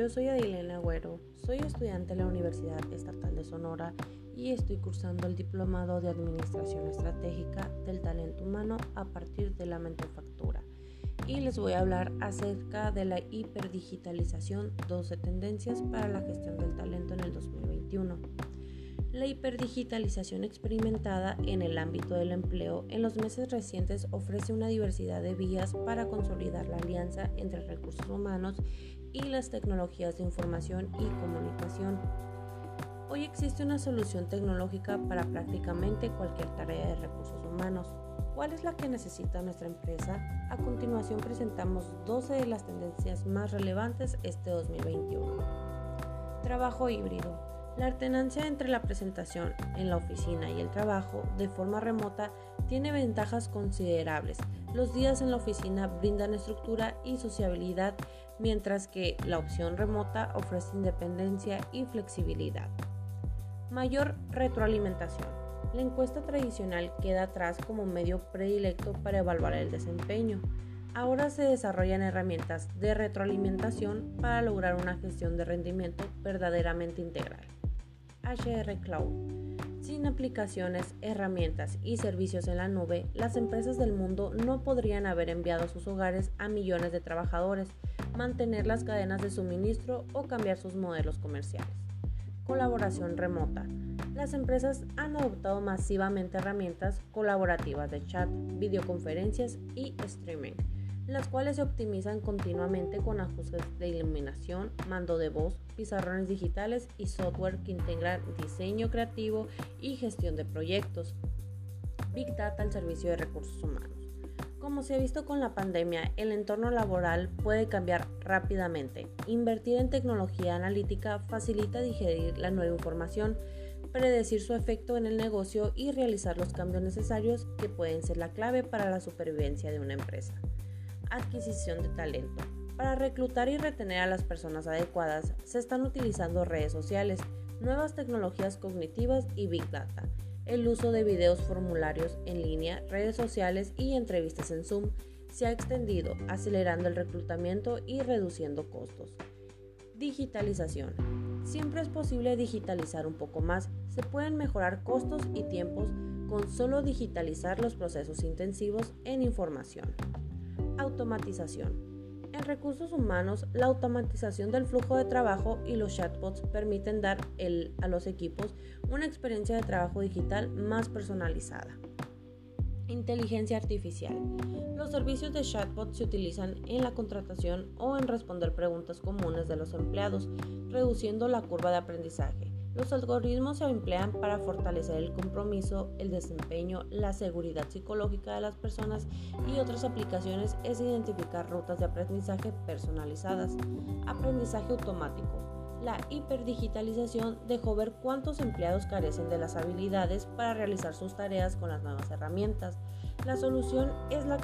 yo soy Adilena Agüero, soy estudiante de la Universidad Estatal de Sonora y estoy cursando el Diplomado de Administración Estratégica del Talento Humano a partir de la manufactura. Y les voy a hablar acerca de la hiperdigitalización, 12 tendencias para la gestión del talento en el 2021. La hiperdigitalización experimentada en el ámbito del empleo en los meses recientes ofrece una diversidad de vías para consolidar la alianza entre recursos humanos y las tecnologías de información y comunicación. Hoy existe una solución tecnológica para prácticamente cualquier tarea de recursos humanos. ¿Cuál es la que necesita nuestra empresa? A continuación presentamos 12 de las tendencias más relevantes este 2021. Trabajo híbrido. La alternancia entre la presentación en la oficina y el trabajo de forma remota tiene ventajas considerables. Los días en la oficina brindan estructura y sociabilidad, mientras que la opción remota ofrece independencia y flexibilidad. Mayor retroalimentación. La encuesta tradicional queda atrás como medio predilecto para evaluar el desempeño. Ahora se desarrollan herramientas de retroalimentación para lograr una gestión de rendimiento verdaderamente integral. HR Cloud. Sin aplicaciones, herramientas y servicios en la nube, las empresas del mundo no podrían haber enviado sus hogares a millones de trabajadores, mantener las cadenas de suministro o cambiar sus modelos comerciales. Colaboración remota. Las empresas han adoptado masivamente herramientas colaborativas de chat, videoconferencias y streaming las cuales se optimizan continuamente con ajustes de iluminación, mando de voz, pizarrones digitales y software que integran diseño creativo y gestión de proyectos. Big Data al servicio de recursos humanos. Como se ha visto con la pandemia, el entorno laboral puede cambiar rápidamente. Invertir en tecnología analítica facilita digerir la nueva información, predecir su efecto en el negocio y realizar los cambios necesarios que pueden ser la clave para la supervivencia de una empresa adquisición de talento. Para reclutar y retener a las personas adecuadas se están utilizando redes sociales, nuevas tecnologías cognitivas y Big Data, el uso de videos formularios en línea, redes sociales y entrevistas en Zoom se ha extendido, acelerando el reclutamiento y reduciendo costos. Digitalización. Siempre es posible digitalizar un poco más. Se pueden mejorar costos y tiempos con solo digitalizar los procesos intensivos en información. Automatización. En recursos humanos, la automatización del flujo de trabajo y los chatbots permiten dar a los equipos una experiencia de trabajo digital más personalizada. Inteligencia artificial. Los servicios de chatbot se utilizan en la contratación o en responder preguntas comunes de los empleados, reduciendo la curva de aprendizaje. Los algoritmos se emplean para fortalecer el compromiso, el desempeño, la seguridad psicológica de las personas y otras aplicaciones es identificar rutas de aprendizaje personalizadas. Aprendizaje automático. La hiperdigitalización dejó ver cuántos empleados carecen de las habilidades para realizar sus tareas con las nuevas herramientas. La solución es la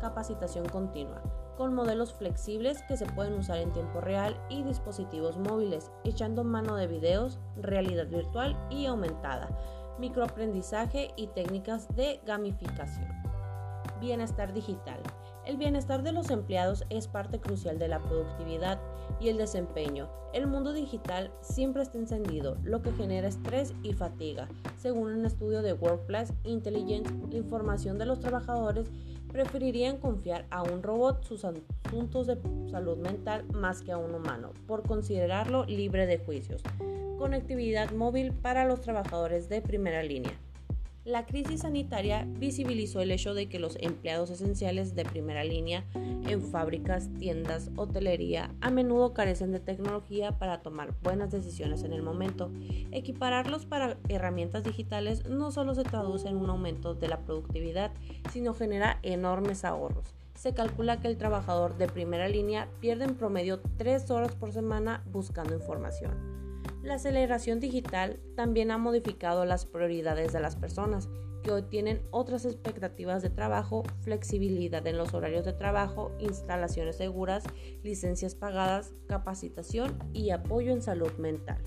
capacitación continua con modelos flexibles que se pueden usar en tiempo real y dispositivos móviles, echando mano de videos, realidad virtual y aumentada, microaprendizaje y técnicas de gamificación. Bienestar digital. El bienestar de los empleados es parte crucial de la productividad y el desempeño. El mundo digital siempre está encendido, lo que genera estrés y fatiga. Según un estudio de Workplace Intelligence, la información de los trabajadores preferirían confiar a un robot sus asuntos de salud mental más que a un humano, por considerarlo libre de juicios. Conectividad móvil para los trabajadores de primera línea. La crisis sanitaria visibilizó el hecho de que los empleados esenciales de primera línea en fábricas, tiendas, hotelería a menudo carecen de tecnología para tomar buenas decisiones en el momento. Equipararlos para herramientas digitales no solo se traduce en un aumento de la productividad, sino genera enormes ahorros. Se calcula que el trabajador de primera línea pierde en promedio 3 horas por semana buscando información. La aceleración digital también ha modificado las prioridades de las personas, que hoy tienen otras expectativas de trabajo, flexibilidad en los horarios de trabajo, instalaciones seguras, licencias pagadas, capacitación y apoyo en salud mental.